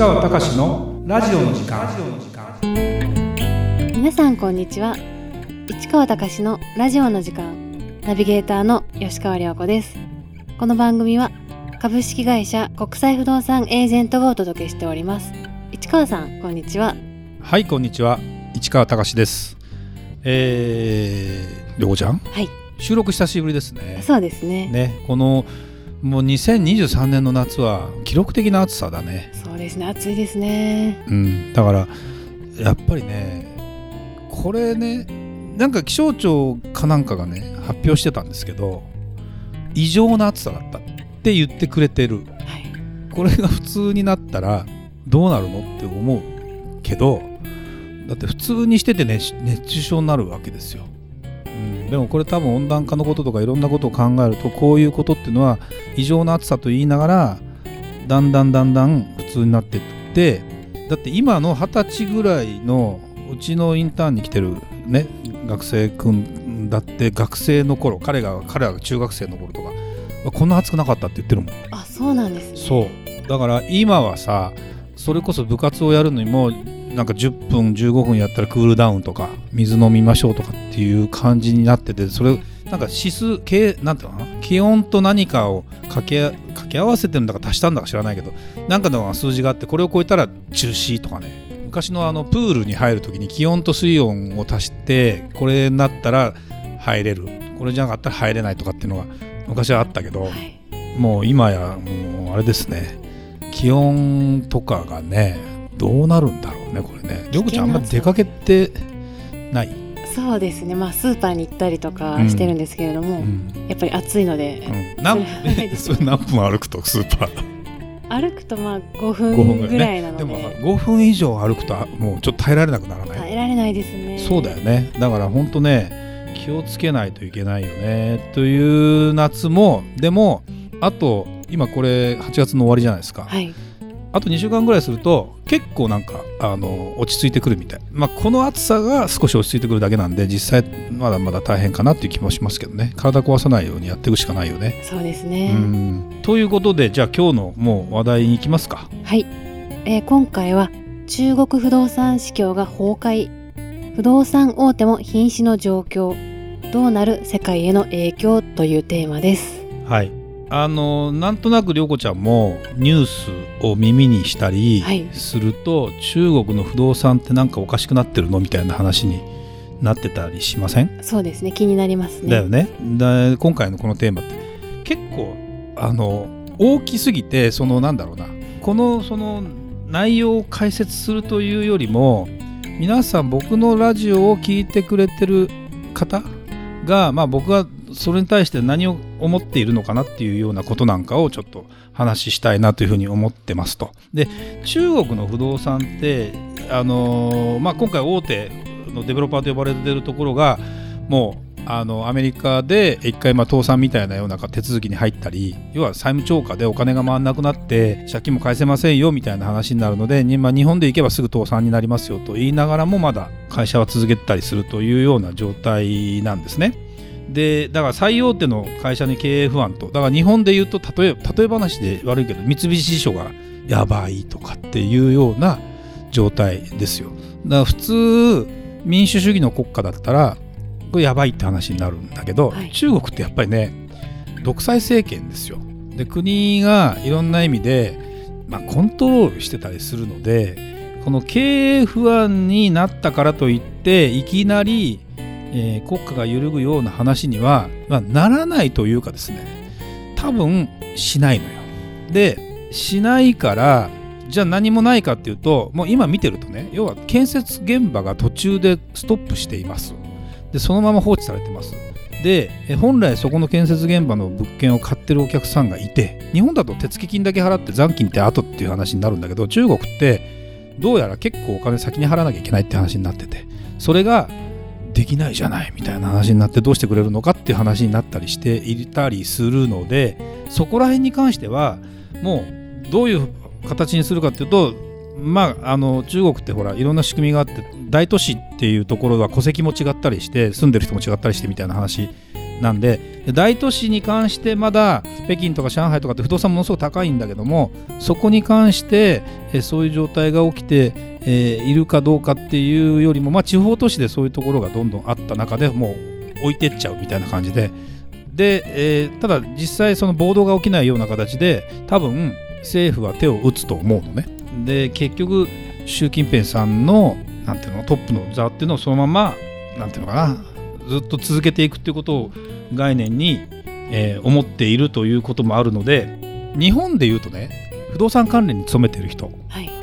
川隆のラジオの時間。皆さんこんにちは。市川隆のラジオの時間。ナビゲーターの吉川良子です。この番組は株式会社国際不動産エージェントがお届けしております。市川さんこんにちは。はいこんにちは。市川隆です。えー、りょうこちゃん？はい。収録久しぶりですね。そうですね。ねこのもう2023年の夏は記録的な暑さだね。そうですね暑いですね。うん。だからやっぱりねこれねなんか気象庁かなんかがね発表してたんですけど異常な暑さだったって言ってくれてる。はい。これが普通になったらどうなるのって思うけどだって普通にしてて、ね、熱中症になるわけですよ、うん、でもこれ多分温暖化のこととかいろんなことを考えるとこういうことっていうのは異常な暑さと言いながらだんだんだんだん普通になっていってだって今の二十歳ぐらいのうちのインターンに来てるね学生くんだって学生の頃彼が彼らが中学生の頃とかこんな暑くなかったって言ってるもん。あそうなんですね。そう。だから今はさそれこそ部活をやるのにもなんか10分15分やったらクールダウンとか水飲みましょうとかっていう感じになっててそれなんか指数系なんていうのかな？気温と何かを掛け掛け合わせてるんだか足したんだか知らないけどなんかの数字があってこれを超えたら中止とかね。昔のあのプールに入る時に気温と水温を足してこれになったら入れる。これじゃなかったら入れないとかっていうのが昔はあったけど、はい。もう今やもうあれですね。気温とかがねどうなるんだろうねこれね。りょうこちゃんあんまり出かけてない、そうですね。まあスーパーに行ったりとかしてるんですけれども、うん。やっぱり暑いので、うん、何分？歩くとスーパー？歩くとまあ5 5分分ぐぐらいなので。でも5分以上歩くとあもうちょっと耐えられなくならない、耐えられないですね。そうだよね。だから本当ね気をつけないといけないよね。という夏もでもあと今これ8月の終わりじゃないですか、はいあと2週間ぐらいすると結構なんかあの落ち着いてくるみたい、まあ、この暑さが少し落ち着いてくるだけなんで実際まだまだ大変かなっていう気もしますけどね。体壊さないようにやっていくしかないよね。そうですうねん。ということでじゃあ今日のもう話題に行きますか。はい、えー今回は中国不動産市況が崩壊。不動産大手も瀕死の状況。どうなる世界への影響というテーマです。はいあのなんとなく涼子ちゃんもニュースを耳にしたりはい。すると、中国の不動産ってなんかおかしくなってるのみたいな話になってたりしません？そうですね。気になりますね。だよね。だ今回のこのテーマって結構あの大きすぎてそのなんだろうな。このその内容を解説するというよりも皆さん僕のラジオを聞いてくれてる方が、まあ、僕がそれに対して何を思っているのかなっていうようなことなんかをちょっと話したいなというふうに思ってますと。で中国の不動産ってあのまあ、今回大手のデベロッパーと呼ばれてるところがもうあのアメリカで一回まあ倒産みたいなような手続きに入ったり要は債務超過でお金が回らなくなって借金も返せませんよみたいな話になるので、にまあ、日本で行けばすぐ倒産になりますよと言いながらもまだ会社は続けたりするというような状態なんですね。でだから最大手の会社に経営不安とだから日本で言うと例え例え話で悪いけど三菱地所がやばいとかっていうような状態ですよ。だから普通民主主義の国家だったらこれやばいって話になるんだけど、はい中国ってやっぱりね独裁政権ですよ。で国がいろんな意味で、まあ、コントロールしてたりするのでこの経営不安になったからといっていきなり、えー国家が揺るぐような話には、まあ、ならないというかですね多分しないのよ。でしないからじゃあ何もないかっていうともう今見てるとね要は建設現場が途中でストップしていますでそのまま放置されてますで本来そこの建設現場の物件を買ってるお客さんがいて日本だと手付金だけ払って残金って後っていう話になるんだけど中国ってどうやら結構お金先に払わなきゃいけないって話になっててそれができないじゃないみたいな話になってどうしてくれるのかっていう話になったりしていたりするのでそこら辺に関してはもうどういう形にするかっていうとまああの中国ってほらいろんな仕組みがあって大都市っていうところは戸籍も違ったりして住んでる人も違ったりしてみたいな話なんで大都市に関してまだ北京とか上海とかって不動産ものすごく高いんだけどもそこに関してそういう状態が起きて、えーいるかどうかっていうよりも、まあ、地方都市でそういうところがどんどんあった中でもう置いてっちゃうみたいな感じで。で、えーただ実際その暴動が起きないような形で多分政府は手を打つと思うのね。で結局習近平さんのなんていうのトップの座っていうのをそのままなんていうのかなずっと続けていくっていうことを概念に、えー思っているということもあるので日本でいうとね不動産関連に勤めてる人。はい。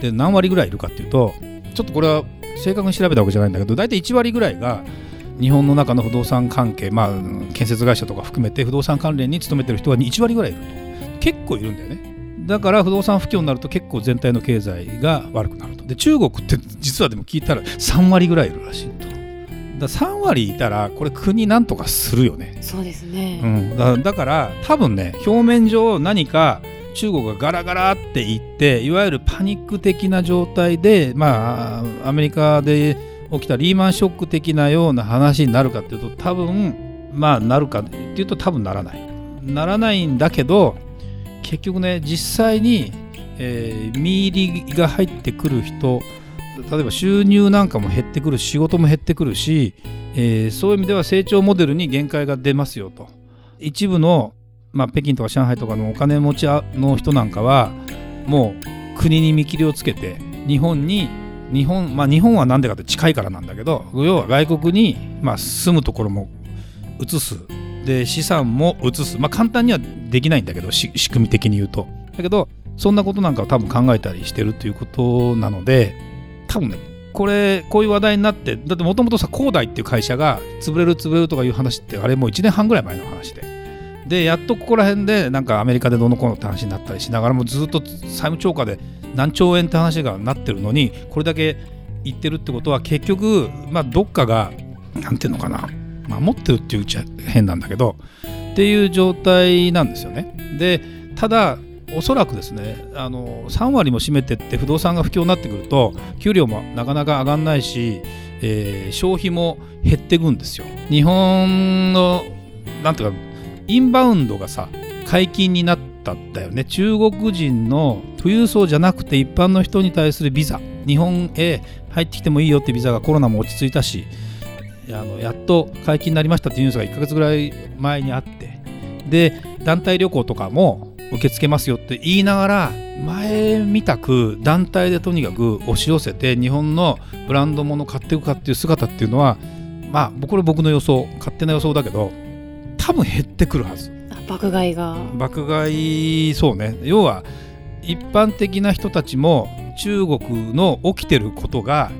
で何割ぐらいいるかっていうとちょっとこれは正確に調べたわけじゃないんだけど大体1割ぐらいが日本の中の不動産関係まあ建設会社とか含めて不動産関連に勤めてる人が1割ぐらいいると。結構いるんだよね。だから不動産不況になると結構全体の経済が悪くなると。で中国って実はでも聞いたら3割ぐらいいるらしいと。だから3割いたらこれ国なんとかするよね。そうですね、うん、だだから多分ね表面上何か中国がガラガラっていっていわゆるパニック的な状態でまあアメリカで起きたリーマンショック的なような話になるかっていうと多分まあなるかっていうと多分ならない。ならないんだけど結局ね実際に、えー身入りが入ってくる人例えば収入なんかも減ってくる仕事も減ってくるし、えーそういう意味では成長モデルに限界が出ますよと。一部の、まあ、北京とか上海とかのお金持ちの人なんかはもう国に見切りをつけて日本に日本まあ日本は何でかって近いからなんだけど要は外国に、まあ、住むところも移す。で資産も移す。まあ簡単にはできないんだけど仕組み的に言うと。だけどそんなことなんかを多分考えたりしてるということなので多分ねこれこういう話題になってだってもともとさ恒大っていう会社が潰れる潰れるとかいう話ってあれもう1年半ぐらい前の話で。でやっとここら辺でなんかアメリカでどのこうのって話になったりしながらもずっと債務超過で何兆円って話がなってるのにこれだけ言ってるってことは結局まあどっかがなんていうのかな守ってるっていううちは変なんだけどっていう状態なんですよね。でただおそらくですねあの3割も占めてって不動産が不況になってくると給料もなかなか上がんないし、えー消費も減っていくんですよ。日本のなんていうかインバウンドがさ解禁になったんだよね。中国人の富裕層じゃなくて一般の人に対するビザ。日本へ入ってきてもいいよってビザがコロナも落ち着いたしあのやっと解禁になりましたっていうニュースが1ヶ月ぐらい前にあって。で団体旅行とかも受け付けますよって言いながら前みたく団体でとにかく押し寄せて日本のブランド物買っていくかっていう姿っていうのはまあこれ僕の予想勝手な予想だけど多分減ってくるはず。あ爆買いが。爆買いそうね。要は一般的な人たちも中国の起きてることが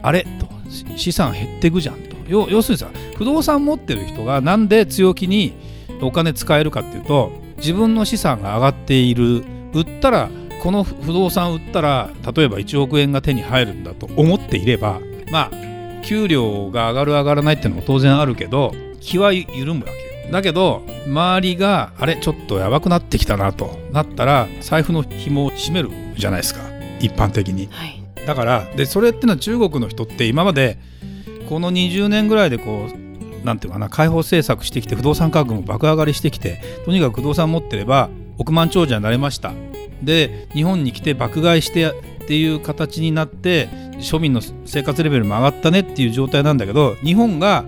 あれとし資産減っていくじゃんと。要要するにさ不動産持ってる人がなんで強気にお金使えるかっていうと自分の資産が上がっている。売ったらこの不動産売ったら例えば1億円が手に入るんだと思っていればまあ給料が上がる上がらないっていうのも当然あるけど気は緩むわけよだけど周りがあれちょっとやばくなってきたなとなったら財布の紐を締めるじゃないですか。一般的に。はい。だからでそれってのは中国の人って今までこの20年ぐらいでこうなんていうかな開放政策してきて不動産価格も爆上がりしてきてとにかく不動産持ってれば億万長者になれました。で日本に来て爆買いしてっていう形になって庶民の生活レベルも上がったねっていう状態なんだけど日本が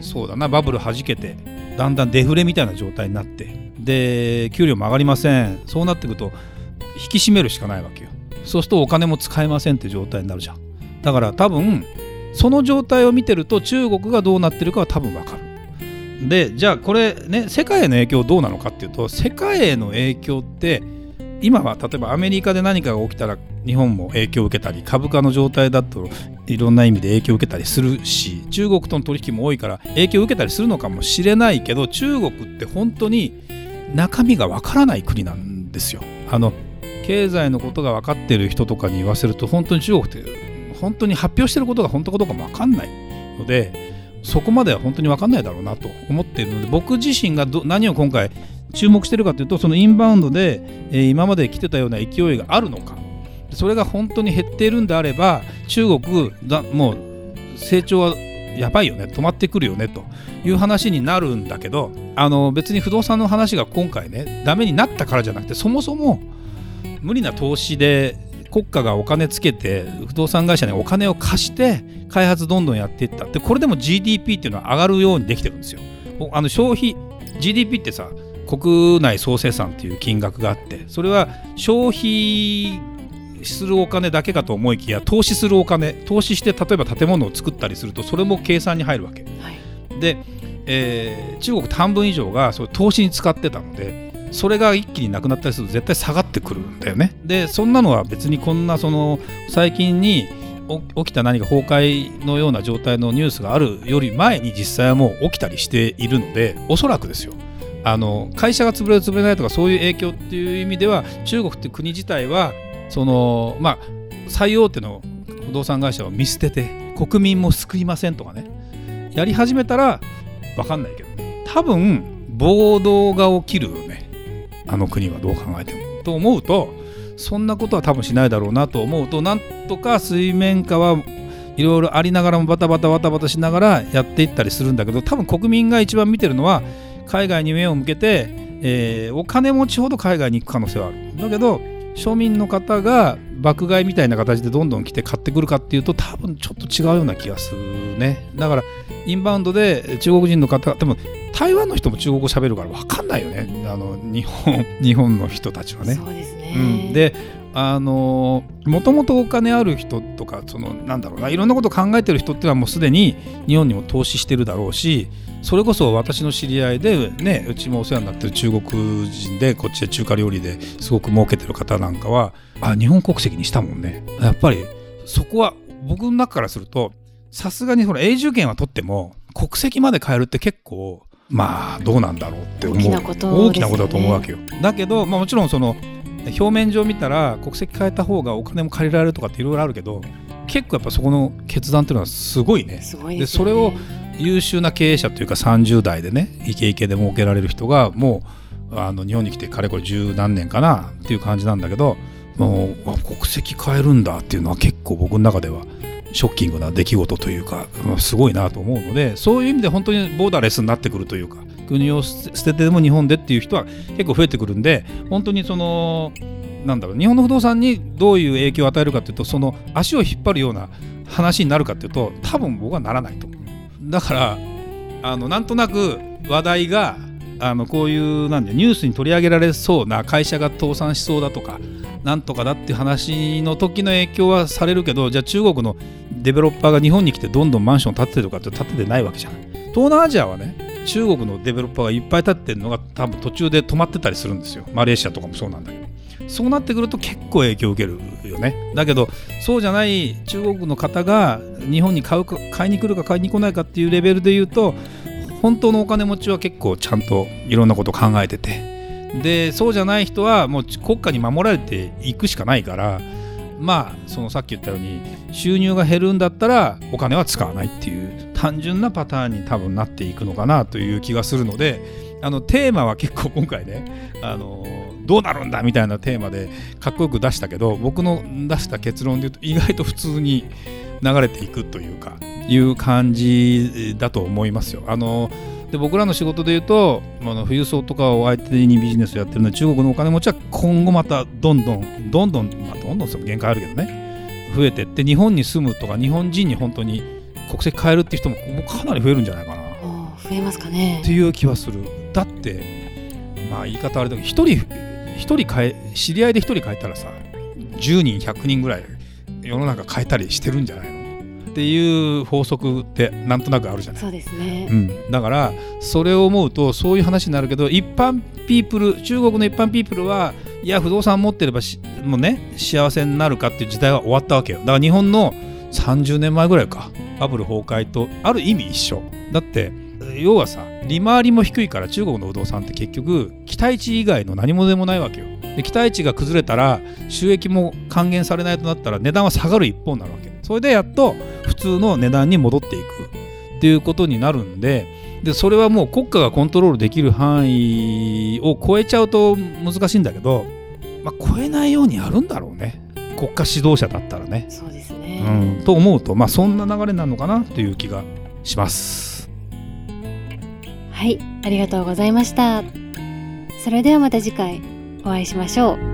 そうだなバブル弾けてだんだんデフレみたいな状態になってで給料も上がりません。そうなってくると引き締めるしかないわけよ。そうするとお金も使えませんって状態になるじゃん。だから多分その状態を見てると中国がどうなってるかは多分わかる。でじゃあこれね世界への影響どうなのかっていうと世界への影響って今は例えばアメリカで何かが起きたら日本も影響を受けたり株価の状態だといろんな意味で影響を受けたりするし中国との取引も多いから影響を受けたりするのかもしれないけど中国って本当に中身がわからない国なんですよ。あの経済のことが分かっている人とかに言わせると本当に中国って本当に発表してることが本当かどうかも分かんないのでそこまでは本当に分かんないだろうなと思っているので僕自身が何を今回注目してるかというとそのインバウンドで、えー今まで来てたような勢いがあるのかそれが本当に減っているんであれば中国だもう成長はやばいよね止まってくるよねという話になるんだけどあの別に不動産の話が今回ねダメになったからじゃなくてそもそも無理な投資で国家がお金つけて不動産会社にお金を貸して開発どんどんやっていったでこれでも GDP っていうのは上がるようにできてるんですよ。あの消費 GDP ってさ国内総生産っていう金額があってそれは消費するお金だけかと思いきや投資するお金投資して例えば建物を作ったりするとそれも計算に入るわけ、はい、で、えー、中国半分以上がそれ投資に使ってたのでそれが一気になくなったりすると絶対下がってくるんだよね。でそんなのは別にこんなその最近に起きた何か崩壊のような状態のニュースがあるより前に実際はもう起きたりしているのでおそらくですよあの会社が潰れる潰れないとかそういう影響っていう意味では中国って国自体はそのまあ最大手の不動産会社を見捨てて国民も救いませんとかね。やり始めたら分かんないけど多分暴動が起きるよね。あの国はどう考えても。と思うとそんなことは多分しないだろうなと思うとなんとか水面下はいろいろありながらもバタバタバタバタしながらやっていったりするんだけど多分国民が一番見てるのは海外に目を向けて、えー、お金持ちほど海外に行く可能性はある。だけど庶民の方が爆買いみたいな形でどんどん来て買ってくるかっていうと多分ちょっと違うような気がするねだからインバウンドで中国人の方でも台湾の人も中国語喋るから分かんないよねあの日本日本の人たちはね。そうですね、うん、であのもともとお金ある人とかそのなんだろうないろんなこと考えてる人っていうのはもうすでに日本にも投資してるだろうしそれこそ私の知り合いでねうちもお世話になってる中国人でこっちで中華料理ですごく儲けてる方なんかはあ日本国籍にしたもんね。やっぱりそこは僕の中からするとさすがにその永住権は取っても国籍まで変えるって結構まあどうなんだろうって思う。大きなこと、ね、大きなことだと思うわけよ。だけど、まあ、もちろんその表面上見たら国籍変えた方がお金も借りられるとかっていろいろあるけど結構やっぱそこの決断っていうのはすごいね。で、ね、それを優秀な経営者というか30代でねイケイケで儲けられる人がもうあの日本に来てかれこれ十何年かなっていう感じなんだけどもう国籍変えるんだっていうのは結構僕の中ではショッキングな出来事というかすごいなと思うのでそういう意味で本当にボーダーレスになってくるというか国を捨ててでも日本でっていう人は結構増えてくるんで本当にそのなんだろう日本の不動産にどういう影響を与えるかというとその足を引っ張るような話になるかというと多分僕はならないと。思うだからあのなんとなく話題があのこういうなんでニュースに取り上げられそうな会社が倒産しそうだとかなんとかだっていう話の時の影響はされるけどじゃあ中国のデベロッパーが日本に来てどんどんマンション建ててるかって建ててないわけじゃない。東南アジアはね中国のデベロッパーがいっぱい建ってるのが多分途中で止まってたりするんですよ。マレーシアとかもそうなんだけど。そうなってくると結構影響を受けるよね。だけどそうじゃない中国の方が日本に買うか買いに来るか買いに来ないかっていうレベルで言うと本当のお金持ちは結構ちゃんといろんなことを考えてて。でそうじゃない人はもう国家に守られていくしかないからまあそのさっき言ったように収入が減るんだったらお金は使わないっていう単純なパターンに多分なっていくのかなという気がするのであのテーマは結構今回ねあのどうなるんだみたいなテーマでかっこよく出したけど僕の出した結論で言うと意外と普通に流れていくというかいう感じだと思いますよ。あので僕らの仕事で言うと、あの富裕層とかを相手にビジネスをやってるので中国のお金持ちは今後またどんどんどんどん、まあ、どんどんその限界あるけどね増えてって日本に住むとか日本人に本当に国籍変えるっていう人もかなり増えるんじゃないかな。増えますかね。っていう気はする。だってまあ言い方あれだけど一人一人変え知り合いで一人変えたらさ10人100人ぐらい世の中変えたりしてるんじゃないの？っていう法則ってなんとなくあるじゃない。そうですね、うん、だからそれを思うとそういう話になるけど一般ピープル中国の一般ピープルはいや不動産持ってればもうね幸せになるかっていう時代は終わったわけよ。だから日本の30年前ぐらいかバブル崩壊とある意味一緒。だって要はさ利回りも低いから中国の不動産って結局期待値以外の何もでもないわけよ。で期待値が崩れたら収益も還元されないとなったら値段は下がる一方になるわけ。それでやっと普通の値段に戻っていく。っていうことになるんででそれはもう国家がコントロールできる範囲を超えちゃうと難しいんだけど、まあ、超えないようにやるんだろうね。国家指導者だったらね。そうですね、うん、と思うと、まあ、そんな流れなのかなという気がします。はい、ありがとうございました。それではまた次回お会いしましょう。